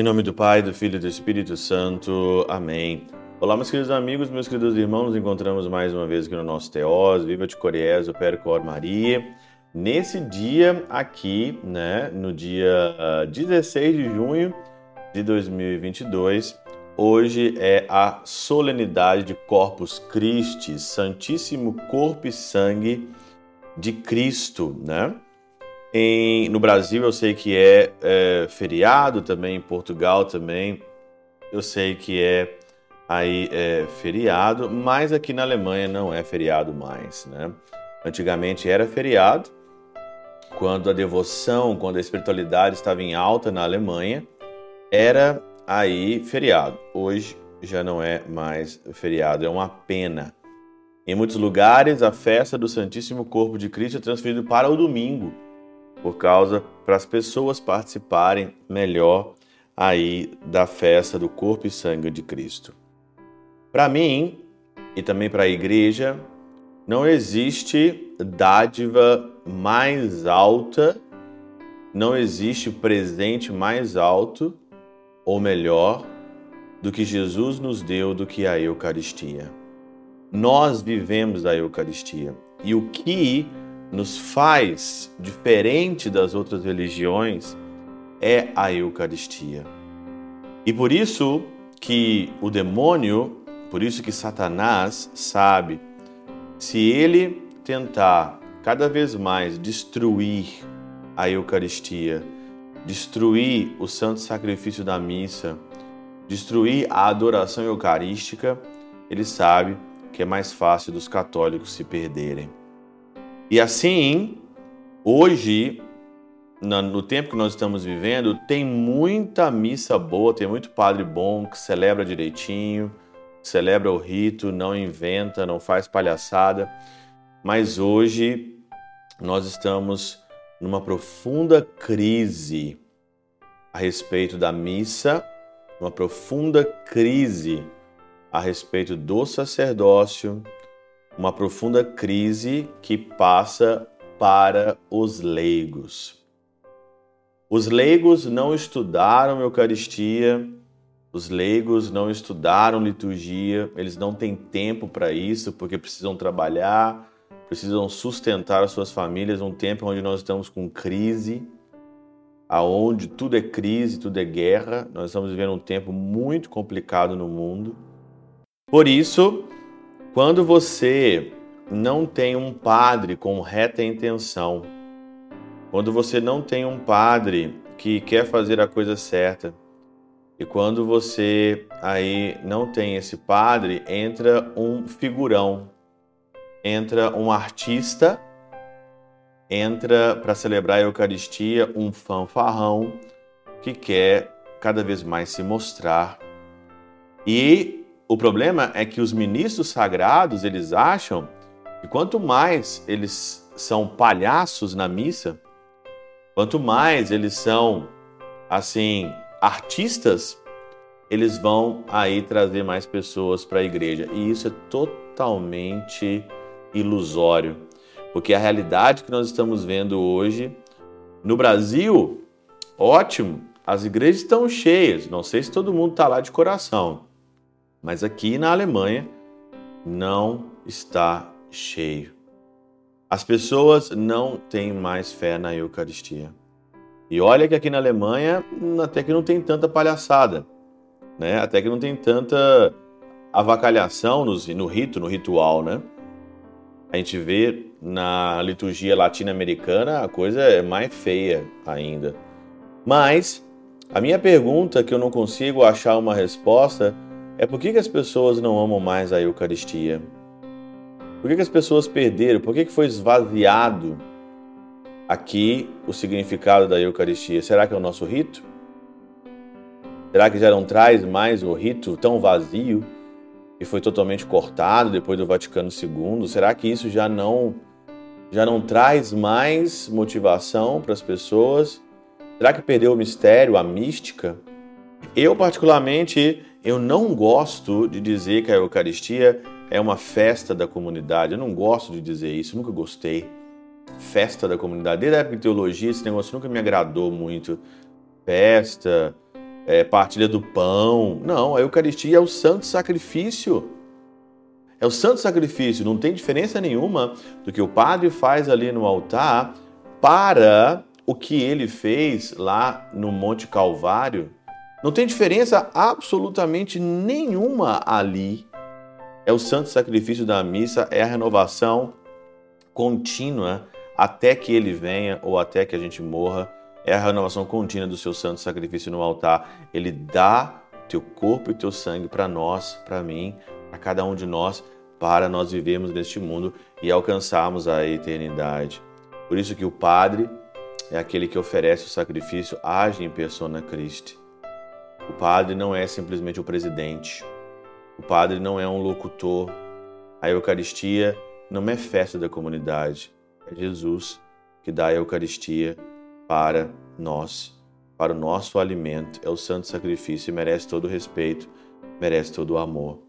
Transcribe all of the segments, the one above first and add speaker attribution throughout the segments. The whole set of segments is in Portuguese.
Speaker 1: Em nome do Pai, do Filho e do Espírito Santo. Amém. Olá, meus queridos amigos, meus queridos irmãos, nos encontramos mais uma vez aqui no nosso Teós, Viva de Coriés, o Percor Maria. Nesse dia aqui, né, no dia uh, ah, 16 de junho de 2022, hoje é a solenidade de Corpus Christi, Santíssimo Corpo e Sangue de Cristo, né? Em, no Brasil eu sei que é, é, feriado também, em Portugal também eu sei que é aí é, feriado, mas aqui na Alemanha não é feriado mais, né? Antigamente era feriado, quando a devoção, quando a espiritualidade estava em alta na Alemanha, era aí feriado. Hoje já não é mais feriado, é uma pena. Em muitos lugares, a festa do Santíssimo Corpo de Cristo é transferida para o domingo por causa para as pessoas participarem melhor aí da festa do corpo e sangue de Cristo. Para mim e também para a igreja, não existe dádiva mais alta, não existe presente mais alto ou melhor do que Jesus nos deu do que a Eucaristia. Nós vivemos a Eucaristia e o que nos faz diferente das outras religiões é a Eucaristia. E por isso que o demônio, por isso que Satanás sabe, se ele tentar cada vez mais destruir a Eucaristia, destruir o santo sacrifício da missa, destruir a adoração eucarística, ele sabe que é mais fácil dos católicos se perderem. E assim, hoje, no tempo que nós estamos vivendo, tem muita missa boa, tem muito padre bom que celebra direitinho, celebra o rito, não inventa, não faz palhaçada. Mas hoje nós estamos numa profunda crise a respeito da missa, uma profunda crise a respeito do sacerdócio, uma profunda crise que passa para os leigos. Os leigos não estudaram Eucaristia, os leigos não estudaram liturgia, eles não têm tempo para isso porque precisam trabalhar, precisam sustentar as suas famílias num tempo onde nós estamos com crise, aonde tudo é crise, tudo é guerra. Nós estamos vivendo um tempo muito complicado no mundo. Por isso, quando você não tem um padre com reta intenção, quando você não tem um padre que quer fazer a coisa certa, e quando você aí não tem esse padre, entra um figurão, entra um artista, entra para celebrar a Eucaristia um fanfarrão que quer cada vez mais se mostrar. E o problema é que os ministros sagrados, eles acham que quanto mais eles são palhaços na missa, quanto mais eles são assim artistas, eles vão aí trazer mais pessoas para a igreja. E isso é totalmente ilusório, porque a realidade que nós estamos vendo hoje no Brasil, ótimo, as igrejas estão cheias. Não sei se todo mundo está lá de coração, mas aqui na Alemanha não está cheio. As pessoas não têm mais fé na Eucaristia. E olha que aqui na Alemanha até que não tem tanta palhaçada, né? Até que não tem tanta avacalhação no, no rito, no ritual, né? A gente vê na liturgia latino-americana a coisa é mais feia ainda. Mas a minha pergunta que eu não consigo achar uma resposta é por que, que as pessoas não amam mais a Eucaristia? Por que, que as pessoas perderam? Por que, que foi esvaziado aqui o significado da Eucaristia? Será que é o nosso rito? Será que já não traz mais o rito tão vazio e foi totalmente cortado depois do Vaticano II? Será que isso já não já não traz mais motivação para as pessoas? Será que perdeu o mistério, a mística? Eu particularmente Eu não gosto de dizer que a Eucaristia é uma festa da comunidade. Eu não gosto de dizer isso, nunca gostei. Festa da comunidade. Desde a época de teologia, esse negócio nunca me agradou muito. Festa, é, partilha do pão. Não, a Eucaristia é o santo sacrifício. É o santo sacrifício, não tem diferença nenhuma do que o padre faz ali no altar para o que ele fez lá no Monte Calvário. Não tem diferença absolutamente nenhuma ali. É o santo sacrifício da missa, é a renovação contínua até que ele venha ou até que a gente morra. É a renovação contínua do seu santo sacrifício no altar. Ele dá teu corpo e teu sangue para nós, para mim, para cada um de nós, para nós vivermos neste mundo e alcançarmos a eternidade. Por isso que o Padre é aquele que oferece o sacrifício, age em persona Christi. O Padre não é simplesmente o presidente. O Padre não é um locutor. A Eucaristia não é festa da comunidade. É Jesus que dá a Eucaristia para nós, para o nosso alimento. É o santo sacrifício e merece todo o respeito, merece todo o amor.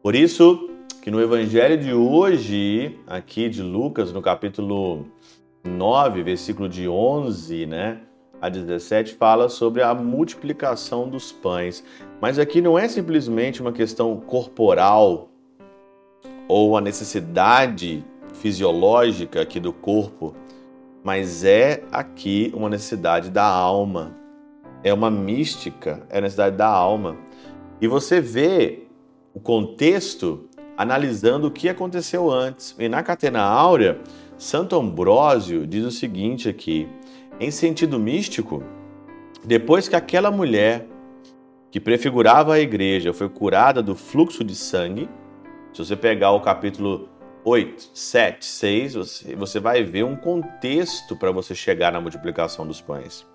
Speaker 1: Por isso que no evangelho de hoje, aqui de Lucas, no capítulo 9, versículo de 11, né? A 17 fala sobre a multiplicação dos pães. Mas aqui não é simplesmente uma questão corporal ou a necessidade fisiológica aqui do corpo, mas é aqui uma necessidade da alma. É uma mística, é a necessidade da alma. E você vê o contexto analisando o que aconteceu antes. E na Catena Áurea, Santo Ambrósio diz o seguinte aqui: em sentido místico, depois que aquela mulher que prefigurava a igreja foi curada do fluxo de sangue, se você pegar o capítulo 8, 7, 6, você, você vai ver um contexto para você chegar na multiplicação dos pães.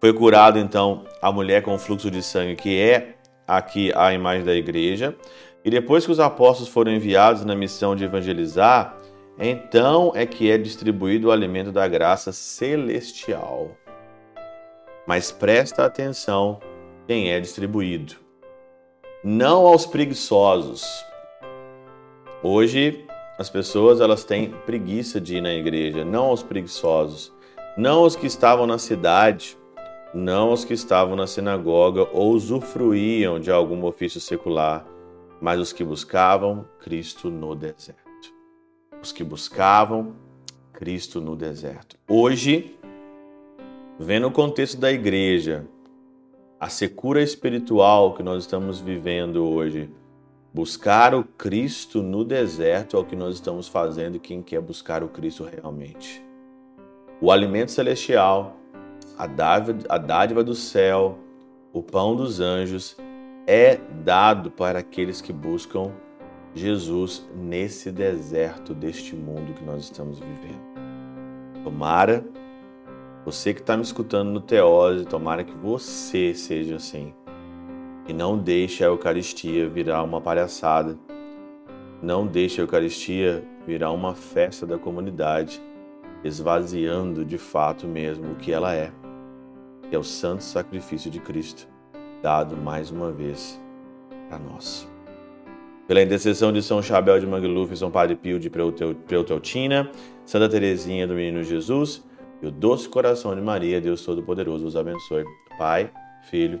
Speaker 1: Foi curado então a mulher com o fluxo de sangue, que é aqui a imagem da igreja. E depois que os apóstolos foram enviados na missão de evangelizar, então é que é distribuído o alimento da graça celestial. Mas presta atenção quem é distribuído. Não aos preguiçosos. Hoje as pessoas elas têm preguiça de ir na igreja, não aos preguiçosos, não aos que estavam na cidade, não aos que estavam na sinagoga ou usufruíam de algum ofício secular, mas os que buscavam Cristo no deserto os que buscavam Cristo no deserto. Hoje, vendo o contexto da igreja, a secura espiritual que nós estamos vivendo hoje, buscar o Cristo no deserto é o que nós estamos fazendo quem quer buscar o Cristo realmente. O alimento celestial, a dádiva, a dádiva do céu, o pão dos anjos é dado para aqueles que buscam Jesus nesse deserto deste mundo que nós estamos vivendo. Tomara, você que está me escutando no Teose, tomara que você seja assim. E não deixe a Eucaristia virar uma palhaçada. Não deixe a Eucaristia virar uma festa da comunidade, esvaziando de fato mesmo o que ela é, que é o santo sacrifício de Cristo, dado mais uma vez para nós. Pela intercessão de São Chabel de Mangluf, São Padre Pio de Preuteutina, Santa Teresinha do Menino Jesus e o doce coração de Maria, Deus Todo-Poderoso, os abençoe. Pai, Filho